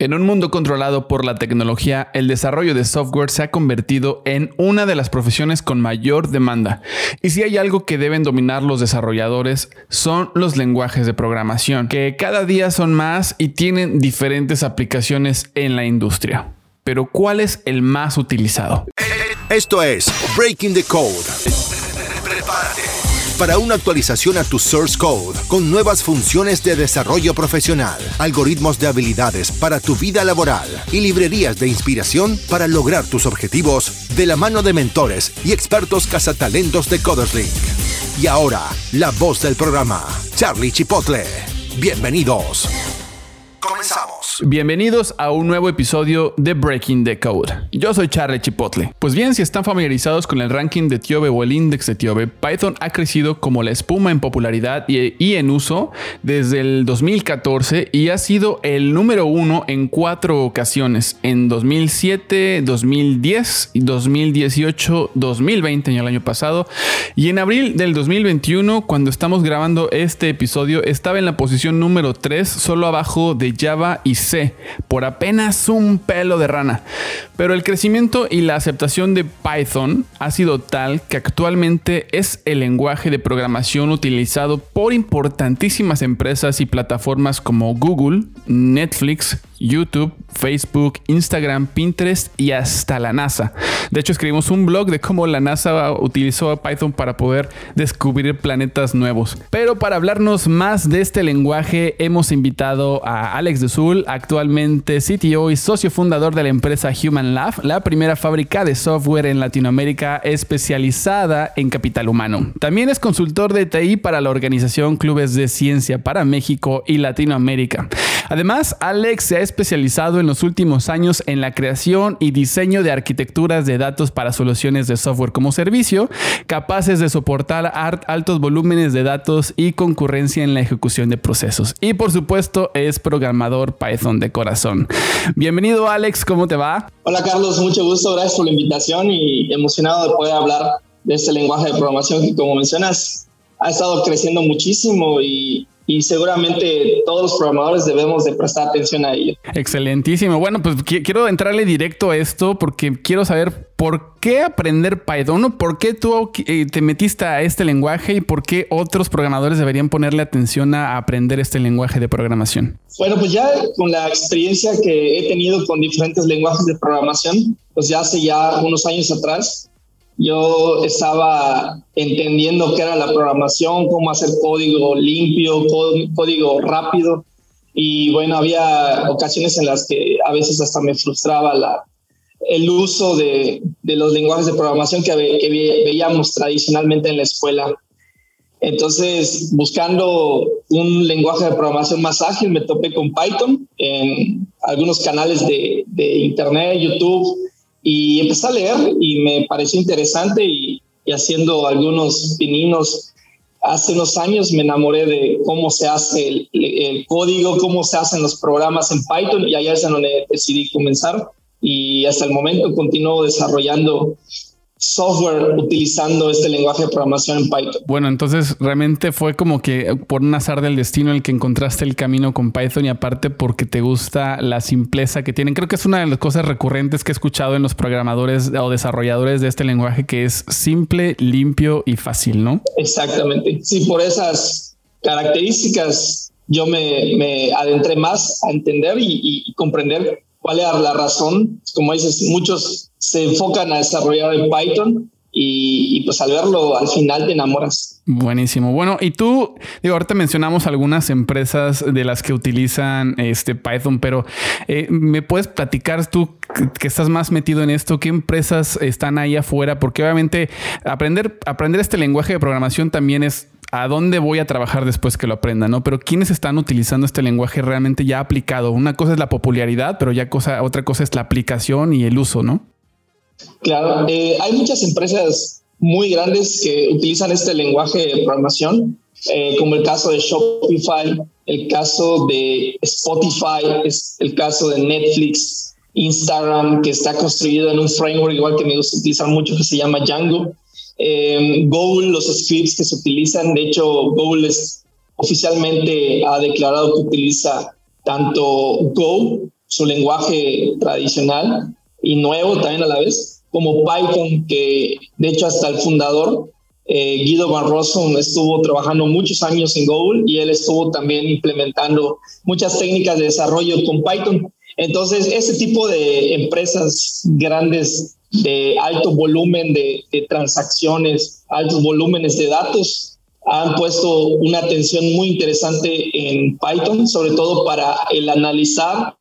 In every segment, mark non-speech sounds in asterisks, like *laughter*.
En un mundo controlado por la tecnología, el desarrollo de software se ha convertido en una de las profesiones con mayor demanda. Y si hay algo que deben dominar los desarrolladores, son los lenguajes de programación, que cada día son más y tienen diferentes aplicaciones en la industria. Pero ¿cuál es el más utilizado? Esto es Breaking the Code. Para una actualización a tu source code con nuevas funciones de desarrollo profesional, algoritmos de habilidades para tu vida laboral y librerías de inspiración para lograr tus objetivos de la mano de mentores y expertos cazatalentos de CodersLink. Y ahora, la voz del programa, Charlie Chipotle. Bienvenidos. Comenzamos. Bienvenidos a un nuevo episodio de Breaking the Code. Yo soy Charlie Chipotle. Pues bien, si están familiarizados con el ranking de Tiobe o el index de Tiobe, Python ha crecido como la espuma en popularidad y, en uso desde el 2014 y ha sido el número uno en cuatro ocasiones, en 2007, 2010, 2018, 2020, el año pasado, y en abril del 2021, cuando estamos grabando este episodio, estaba en la posición número 3, solo abajo de Java y por apenas un pelo de rana. Pero el crecimiento y la aceptación de Python ha sido tal que actualmente es el lenguaje de programación utilizado por importantísimas empresas y plataformas como Google, Netflix, YouTube, Facebook, Instagram, Pinterest y hasta la NASA. De hecho, escribimos un blog de cómo la NASA utilizó Python para poder descubrir planetas nuevos. Pero para hablarnos más de este lenguaje, hemos invitado a Alex de actualmente CTO y socio fundador de la empresa Human Lab, la primera fábrica de software en Latinoamérica especializada en capital humano. También es consultor de TI para la organización Clubes de Ciencia para México y Latinoamérica. Además, Alex se ha especializado en los últimos años en la creación y diseño de arquitecturas de datos para soluciones de software como servicio, capaces de soportar altos volúmenes de datos y concurrencia en la ejecución de procesos. Y por supuesto, es programador Python de corazón. Bienvenido Alex, ¿cómo te va? Hola Carlos, mucho gusto, gracias por la invitación y emocionado de poder hablar de este lenguaje de programación que como mencionas ha estado creciendo muchísimo y y seguramente todos los programadores debemos de prestar atención a ello. Excelentísimo. Bueno, pues quiero entrarle directo a esto porque quiero saber por qué aprender Python, por qué tú eh, te metiste a este lenguaje y por qué otros programadores deberían ponerle atención a aprender este lenguaje de programación. Bueno, pues ya con la experiencia que he tenido con diferentes lenguajes de programación, pues ya hace ya unos años atrás, yo estaba entendiendo qué era la programación, cómo hacer código limpio, código rápido. Y bueno, había ocasiones en las que a veces hasta me frustraba el uso de, los lenguajes de programación que, veíamos tradicionalmente en la escuela. Entonces, buscando un lenguaje de programación más ágil, me topé con Python en algunos canales de Internet, YouTube, y empecé a leer y me pareció interesante y, haciendo algunos pininos. Hace unos años me enamoré de cómo se hace el, el, código, cómo se hacen los programas en Python y allá es donde decidí comenzar y hasta el momento continúo desarrollando software utilizando este lenguaje de programación en Python. Bueno, entonces realmente fue como que por un azar del destino el que encontraste el camino con Python y aparte porque te gusta la simpleza que tienen. Creo que es una de las cosas recurrentes que he escuchado en los programadores o desarrolladores de este lenguaje que es simple, limpio y fácil, ¿no? Exactamente. Sí, por esas características yo me, adentré más a entender y, y comprender cuál era la razón. Como dices, muchos se enfocan a desarrollar en Python y, pues al verlo al final te enamoras. Buenísimo. Bueno, y tú, digo, ahorita mencionamos algunas empresas de las que utilizan este Python, pero eh, ¿me puedes platicar tú que estás más metido en esto? ¿Qué empresas están ahí afuera? Porque obviamente aprender, aprender este lenguaje de programación también es a dónde voy a trabajar después que lo aprenda, ¿no? Pero quiénes están utilizando este lenguaje realmente ya aplicado. Una cosa es la popularidad, pero ya cosa, otra cosa es la aplicación y el uso, ¿no? Claro, eh, hay muchas empresas muy grandes que utilizan este lenguaje de programación, eh, como el caso de Shopify, el caso de Spotify, es el caso de Netflix, Instagram, que está construido en un framework igual que me gusta utilizar mucho, que se llama Django. Eh, Google, los scripts que se utilizan, de hecho, Google es, oficialmente ha declarado que utiliza tanto Go su lenguaje tradicional y nuevo también a la vez, como Python, que de hecho hasta el fundador, eh, Guido Van Rossum, estuvo trabajando muchos años en Google y él estuvo también implementando muchas técnicas de desarrollo con Python. Entonces, ese tipo de empresas grandes de alto volumen de, de transacciones, altos volúmenes de datos, han puesto una atención muy interesante en Python, sobre todo para el analizar,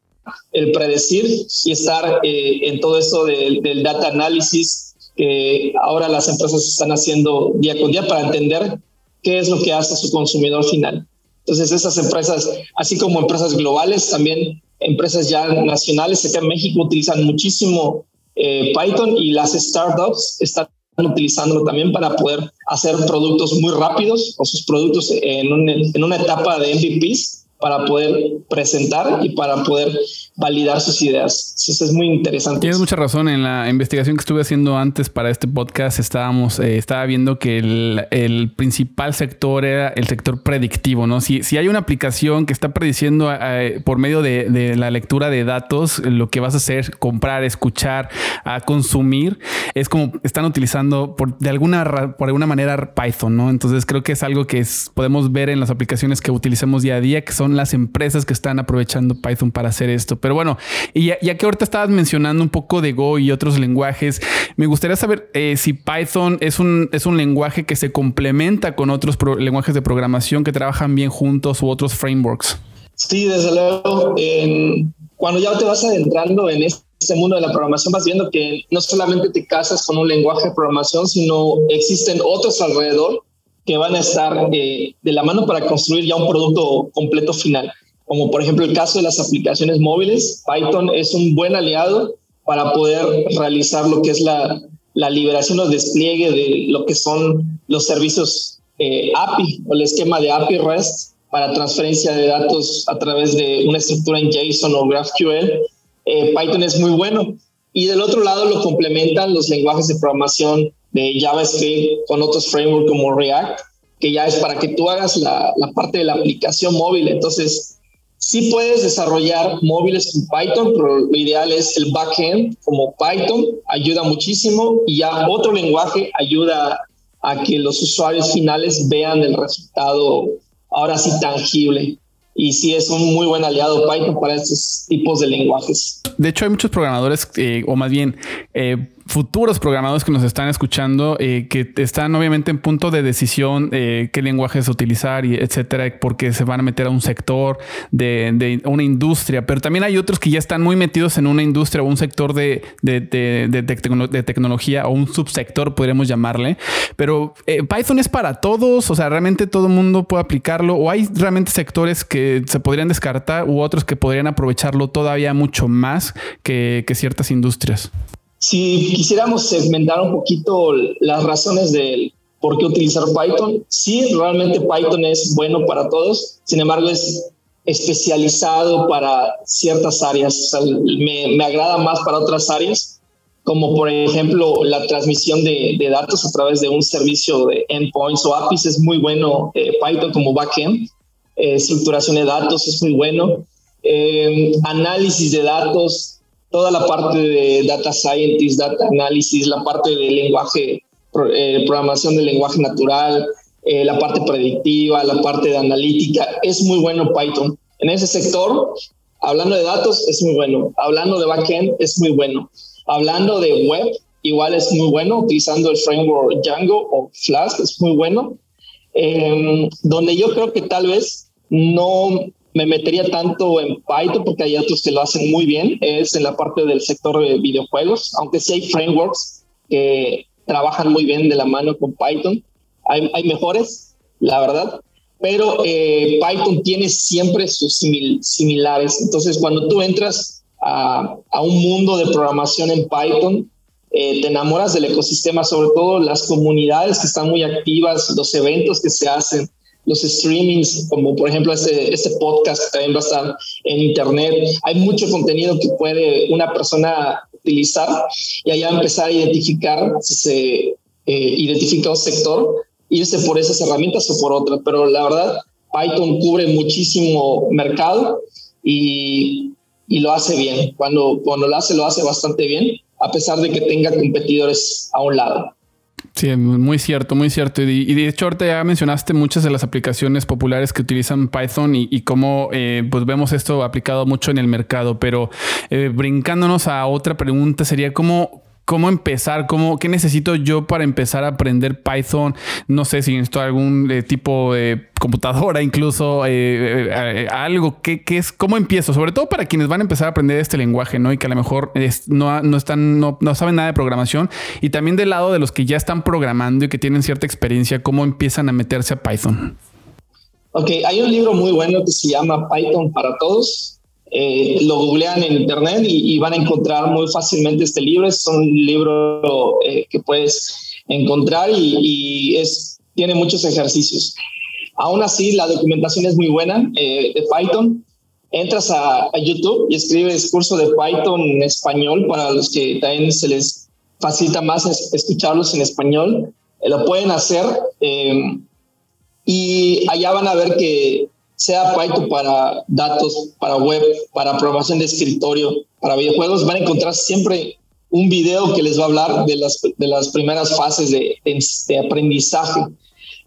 el predecir y estar eh, en todo eso del, data análisis que ahora las empresas están haciendo día con día para entender qué es lo que hace su consumidor final. Entonces esas empresas, así como empresas globales, también empresas ya nacionales acá en México utilizan muchísimo eh, Python y las startups están utilizándolo también para poder hacer productos muy rápidos o sus productos en, en una etapa de MVPs para poder presentar y para poder validar sus ideas. Eso es muy interesante. Tienes mucha razón. En la investigación que estuve haciendo antes para este podcast, estábamos, eh, estaba viendo que el, principal sector era el sector predictivo, ¿no? Si, si hay una aplicación que está prediciendo eh, por medio de, la lectura de datos, lo que vas a hacer, comprar, escuchar, a consumir, es como están utilizando por, de alguna, por alguna manera Python, ¿no? Entonces creo que es algo que podemos ver en las aplicaciones que utilicemos día a día, que son las empresas que están aprovechando Python para hacer esto. Pero bueno, y ya, que ahorita estabas mencionando un poco de Go y otros lenguajes, me gustaría saber eh, si Python es un, es un lenguaje que se complementa con otros lenguajes de programación que trabajan bien juntos u otros frameworks. Sí, desde luego. cuando ya te vas adentrando en este mundo de la programación, vas viendo que no solamente te casas con un lenguaje de programación, sino existen otros alrededor que van a estar eh, de la mano para construir ya un producto completo final. Como por ejemplo el caso de las aplicaciones móviles, Python es un buen aliado para poder realizar lo que es la, la liberación o despliegue de lo que son los servicios eh, API o el esquema de API REST para transferencia de datos a través de una estructura en JSON o GraphQL. Eh, Python es muy bueno. Y del otro lado lo complementan los lenguajes de programación de JavaScript con otros frameworks como React, que ya es para que tú hagas la, la parte de la aplicación móvil. Entonces, sí puedes desarrollar móviles con Python, pero lo ideal es el backend como Python, ayuda muchísimo y ya otro lenguaje ayuda a que los usuarios finales vean el resultado ahora sí tangible y sí es un muy buen aliado Python para estos tipos de lenguajes. De hecho, hay muchos programadores, eh, o más bien eh, futuros programadores que nos están escuchando, eh, que están obviamente en punto de decisión qué lenguajes utilizar y etcétera, porque se van a meter a un sector de, una industria. Pero también hay otros que ya están muy metidos en una industria o un sector de, de tecnología o un subsector, podríamos llamarle. Pero Python es para todos, o sea, realmente todo el mundo puede aplicarlo, o hay realmente sectores que se podrían descartar u otros que podrían aprovecharlo todavía mucho más que, ciertas industrias? Si quisiéramos segmentar un poquito las razones de por qué utilizar Python, sí, realmente Python es bueno para todos, sin embargo es especializado para ciertas áreas, me, me, agrada más para otras áreas, como por ejemplo la transmisión de, de, datos a través de un servicio de endpoints o APIs, es muy bueno eh, Python como backend, eh, estructuración de datos es muy bueno, eh, análisis de datos, toda la parte de data scientist, data analysis, la parte de lenguaje, eh, programación de lenguaje natural, la parte predictiva, la parte de analítica, es muy bueno Python. En ese sector, hablando de datos, es muy bueno. Hablando de backend, es muy bueno. Hablando de web, igual es muy bueno, utilizando el framework Django o Flask, es muy bueno. donde yo creo que tal vez no me metería tanto en Python porque hay otros que lo hacen muy bien, es en la parte del sector de videojuegos, aunque sí hay frameworks que trabajan muy bien de la mano con Python, hay, mejores, la verdad, pero eh, Python tiene siempre sus similares, entonces cuando tú entras a, un mundo de programación en Python, eh, te enamoras del ecosistema, sobre todo las comunidades que están muy activas, los eventos que se hacen, los streamings, como por ejemplo este, este podcast que también va a estar en internet. Hay mucho contenido que puede una persona utilizar y allá empezar a identificar si se eh, identifica un sector, irse por esas herramientas o por otras. Pero la verdad, Python cubre muchísimo mercado y y lo hace bien. Cuando, cuando lo hace, lo hace bastante bien, a pesar de que tenga competidores a un lado. Sí, muy cierto, muy cierto. Y, de hecho, ahorita ya mencionaste muchas de las aplicaciones populares que utilizan Python y, cómo eh, pues vemos esto aplicado mucho en el mercado. Pero eh, brincándonos a otra pregunta, sería cómo, cómo empezar, cómo, qué necesito yo para empezar a aprender Python. No sé si necesito algún eh, tipo de computadora, *laughs* incluso eh, eh, algo. ¿qué, es, ¿Cómo empiezo? Sobre todo para quienes van a empezar a aprender este lenguaje, ¿no? Y que a lo mejor no, no, están, no, no, saben nada de programación. Y también del lado de los que ya están programando y que tienen cierta experiencia, ¿cómo empiezan a meterse a Python? Ok, hay un libro muy bueno que se llama Python para Todos eh, lo googlean en internet y, van a encontrar muy fácilmente este libro. Es un libro eh, que puedes encontrar y, es, tiene muchos ejercicios. Aún así, la documentación es muy buena eh, de Python. Entras a, YouTube y escribes curso de Python en español para los que también se les facilita más escucharlos en español. lo pueden hacer y allá van a ver que sea Python para datos, para web, para programación de escritorio, para videojuegos, van a encontrar siempre un video que les va a hablar de las, de las primeras fases de, de, aprendizaje.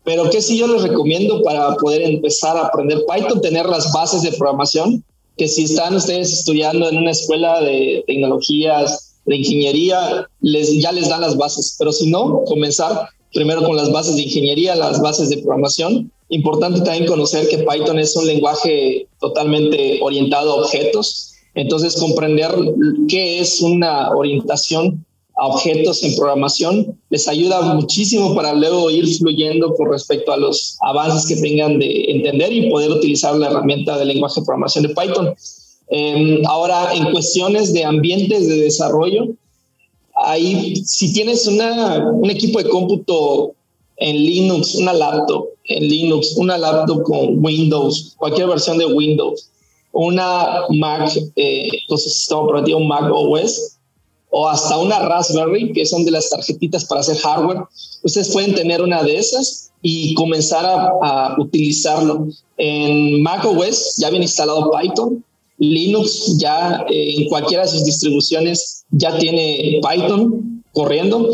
Pero que sí yo les recomiendo para poder empezar a aprender Python, tener las bases de programación, que si están ustedes estudiando en una escuela de tecnologías, de ingeniería, les, ya les dan las bases. Pero si no, comenzar primero con las bases de ingeniería, las bases de programación, Importante también conocer que Python es un lenguaje totalmente orientado a objetos. Entonces, comprender qué es una orientación a objetos en programación les ayuda muchísimo para luego ir fluyendo con respecto a los avances que tengan de entender y poder utilizar la herramienta de lenguaje de programación de Python. Em, ahora, en cuestiones de ambientes de desarrollo, ahí si tienes una, un equipo de cómputo en Linux, una laptop, en Linux, una laptop con Windows, cualquier versión de Windows, una Mac, eh, sistema operativo Mac OS, o hasta una Raspberry, que son de las tarjetitas para hacer hardware. Ustedes pueden tener una de esas y comenzar a, utilizarlo. En Mac OS ya viene instalado Python. Linux ya eh, en cualquiera de sus distribuciones ya tiene Python corriendo.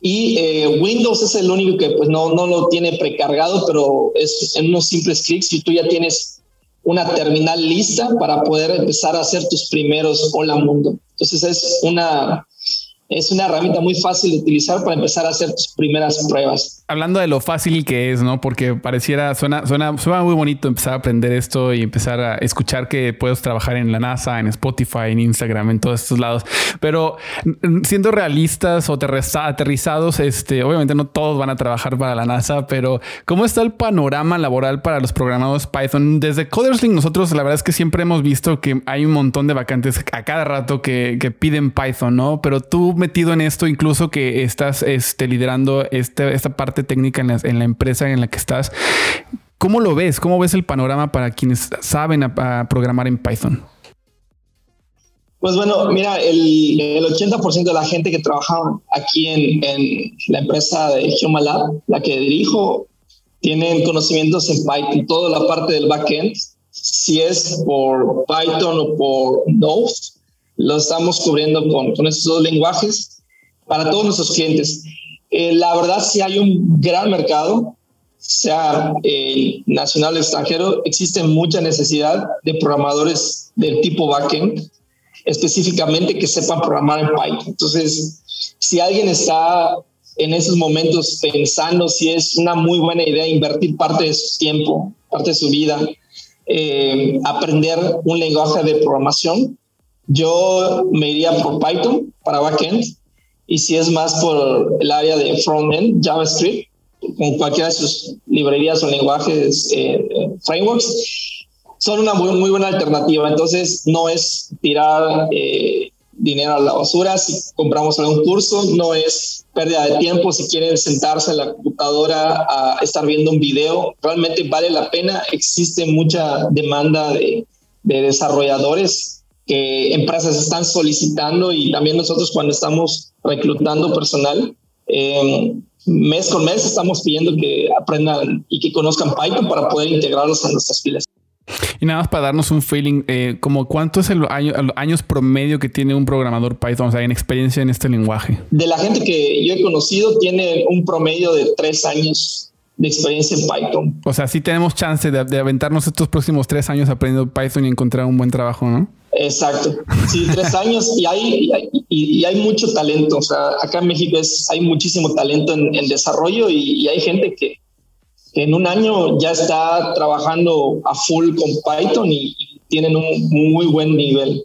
Y eh, Windows es el único que pues no, no lo tiene precargado, pero es en unos simples clics y tú ya tienes una terminal lista para poder empezar a hacer tus primeros hola mundo. Entonces es una, es una herramienta muy fácil de utilizar para empezar a hacer tus primeras pruebas. Hablando de lo fácil que es, ¿no? Porque pareciera, suena, suena, suena muy bonito empezar a aprender esto y empezar a escuchar que puedes trabajar en la NASA, en Spotify, en Instagram, en todos estos lados. Pero siendo realistas o aterrizados, este, obviamente no todos van a trabajar para la NASA, pero ¿cómo está el panorama laboral para los programados Python? Desde Coderslink nosotros la verdad es que siempre hemos visto que hay un montón de vacantes a cada rato que, que piden Python, ¿no? Pero tú metido en esto, incluso que estás este, liderando este, esta parte técnica en la, empresa en la que estás. ¿Cómo lo ves? ¿Cómo ves el panorama para quienes saben programar en Python? Pues bueno, mira, el, el 80% de la gente que trabaja aquí en, la empresa de Humalab, la que dirijo, tienen conocimientos en Python, toda la parte del backend, si es por Python o por Node, lo estamos cubriendo con, con estos dos lenguajes para todos nuestros clientes. Eh, la verdad, si hay un gran mercado, sea eh, nacional o extranjero, existe mucha necesidad de programadores del tipo backend, específicamente que sepan programar en Python. Entonces, si alguien está en esos momentos pensando si es una muy buena idea invertir parte de su tiempo, parte de su vida, eh, aprender un lenguaje de programación, yo me iría por Python para backend y si es más por el área de frontend, JavaScript, con cualquiera de sus librerías o lenguajes, eh, frameworks, son una muy, buena alternativa. Entonces, no es tirar eh, dinero a la basura si compramos algún curso, no es pérdida de tiempo si quieren sentarse en la computadora a estar viendo un video, realmente vale la pena, existe mucha demanda de, de desarrolladores que empresas están solicitando y también nosotros cuando estamos reclutando personal, eh, mes con mes estamos pidiendo que aprendan y que conozcan Python para poder integrarlos en nuestras filas. Y nada más para darnos un feeling, eh, como cuánto es el año, años promedio que tiene un programador Python, o sea, en experiencia en este lenguaje. De la gente que yo he conocido, tiene un promedio de tres años de experiencia en Python. O sea, sí tenemos chance de, de aventarnos estos próximos tres años aprendiendo Python y encontrar un buen trabajo, ¿no? Exacto. Sí, tres años y hay, y, hay mucho talento. O sea, acá en México es, hay muchísimo talento en, desarrollo y, hay gente que, en un año ya está trabajando a full con Python y tienen un muy buen nivel.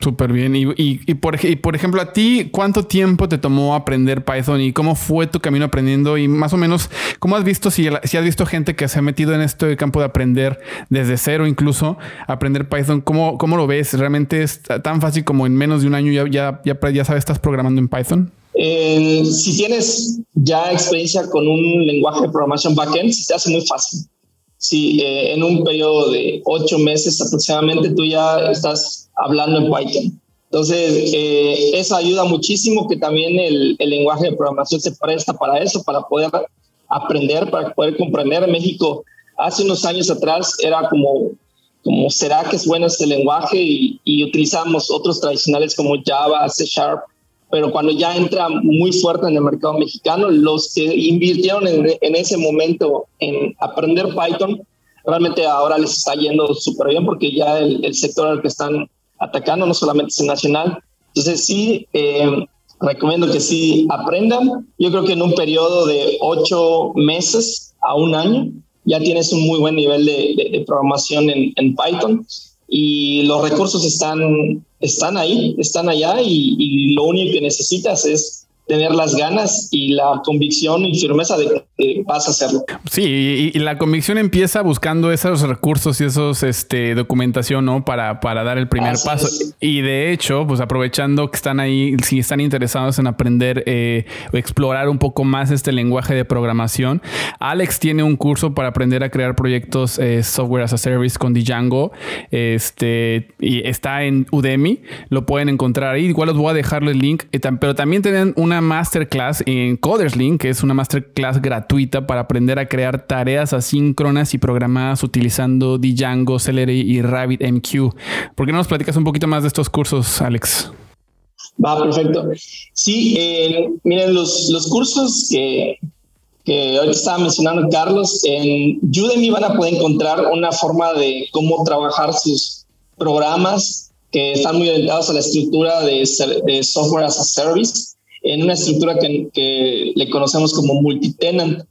Súper bien. Y, y, por, ejemplo, a ti, ¿cuánto tiempo te tomó aprender Python y cómo fue tu camino aprendiendo? Y más o menos, ¿cómo has visto, si, has visto gente que se ha metido en este campo de aprender desde cero incluso, aprender Python? ¿Cómo, cómo lo ves? ¿Realmente es tan fácil como en menos de un año ya, ya, ya, sabes, estás programando en Python? si tienes ya experiencia con un lenguaje de programación backend, se hace muy fácil si eh, en un periodo de ocho meses aproximadamente tú ya estás hablando en Python. Entonces, eh, eso ayuda muchísimo que también el, el, lenguaje de programación se presta para eso, para poder aprender, para poder comprender. En México, hace unos años atrás, era como, como ¿será que es bueno este lenguaje? Y, y utilizamos otros tradicionales como Java, C Sharp, pero cuando ya entra muy fuerte en el mercado mexicano, los que invirtieron en, ese momento en aprender Python, realmente ahora les está yendo súper bien porque ya el, sector al que están atacando no solamente es nacional. Entonces sí, eh, recomiendo que sí aprendan. Yo creo que en un periodo de ocho meses a un año ya tienes un muy buen nivel de, programación en, en Python y los recursos están, están ahí, están allá y, y lo único que necesitas es tener las ganas y la convicción y firmeza de vas a hacerlo. Sí, y, la convicción empieza buscando esos recursos y esos este, documentación, ¿no? Para, para dar el primer paso. Y de hecho, pues aprovechando que están ahí, si están interesados en aprender eh, o explorar un poco más este lenguaje de programación, Alex tiene un curso para aprender a crear proyectos eh, software as a service con Django. Este, y está en Udemy, lo pueden encontrar ahí. Igual os voy a dejar el link, eh, pero también tienen una masterclass en Coderslink, que es una masterclass gratuita para aprender a crear tareas asíncronas y programadas utilizando Django, Celery y RabbitMQ. ¿Por qué no nos platicas un poquito más de estos cursos, Alex? Va, perfecto. Sí, eh, miren, los, los cursos que, que hoy estaba mencionando Carlos, en Udemy van a poder encontrar una forma de cómo trabajar sus programas que están muy orientados a la estructura de, de software as a service en una estructura que, que le conocemos como multitenant,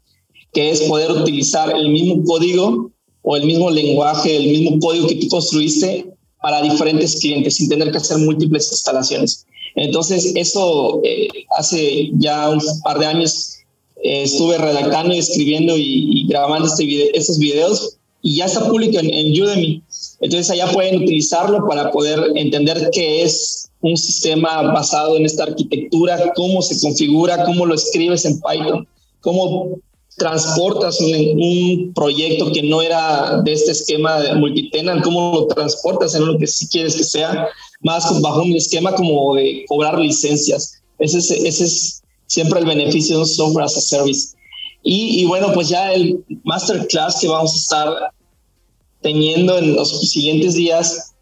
que es poder utilizar el mismo código o el mismo lenguaje, el mismo código que tú construiste para diferentes clientes sin tener que hacer múltiples instalaciones. Entonces, eso eh, hace ya un par de años eh, estuve redactando y escribiendo y, grabando este video, estos videos y ya está público en, en Udemy. Entonces, allá pueden utilizarlo para poder entender qué es un sistema basado en esta arquitectura, cómo se configura, cómo lo escribes en Python, cómo transportas un, proyecto que no era de este esquema de multitenant, cómo lo transportas en lo que sí quieres que sea, más bajo un esquema como de cobrar licencias. Ese es, ese es siempre el beneficio de un software as a service. Y, y bueno, pues ya el masterclass que vamos a estar teniendo en los siguientes días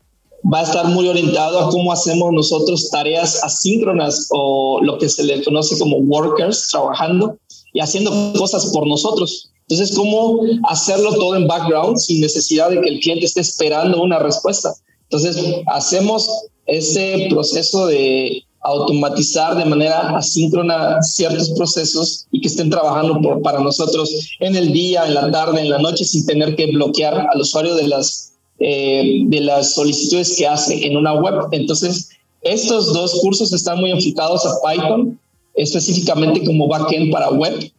va a estar muy orientado a cómo hacemos nosotros tareas asíncronas o lo que se le conoce como workers trabajando y haciendo cosas por nosotros. Entonces, cómo hacerlo todo en background sin necesidad de que el cliente esté esperando una respuesta. Entonces, hacemos ese proceso de automatizar de manera asíncrona ciertos procesos y que estén trabajando para nosotros en el día, en la tarde, en la noche, sin tener que bloquear al usuario de las eh, de las solicitudes que hace en una web. Entonces, estos dos cursos están muy enfocados a Python, específicamente como backend para web,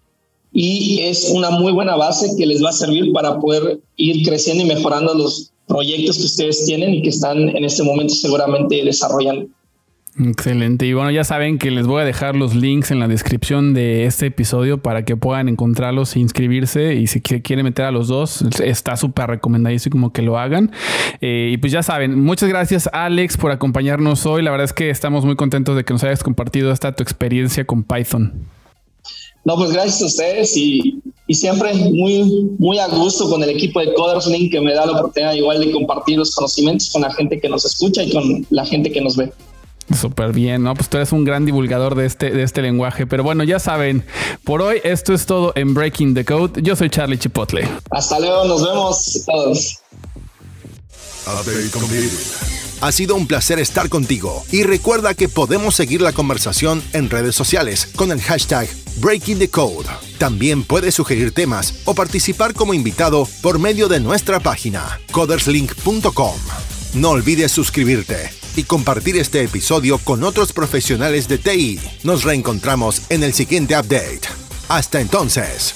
y es una muy buena base que les va a servir para poder ir creciendo y mejorando los proyectos que ustedes tienen y que están en este momento seguramente desarrollando. Excelente. Y bueno, ya saben que les voy a dejar los links en la descripción de este episodio para que puedan encontrarlos e inscribirse. Y si quieren meter a los dos, está súper recomendadísimo como que lo hagan. Eh, y pues ya saben, muchas gracias Alex por acompañarnos hoy. La verdad es que estamos muy contentos de que nos hayas compartido esta tu experiencia con Python. No, pues gracias a ustedes y, y siempre muy, muy a gusto con el equipo de Coders Link que me da la oportunidad igual de compartir los conocimientos con la gente que nos escucha y con la gente que nos ve. Súper bien, ¿no? Pues tú eres un gran divulgador de este, de este lenguaje. Pero bueno, ya saben, por hoy esto es todo en Breaking the Code. Yo soy Charlie Chipotle. Hasta luego, nos vemos todos. Ha sido un placer estar contigo y recuerda que podemos seguir la conversación en redes sociales con el hashtag Breaking the Code. También puedes sugerir temas o participar como invitado por medio de nuestra página coderslink.com. No olvides suscribirte y compartir este episodio con otros profesionales de TI. Nos reencontramos en el siguiente update. Hasta entonces.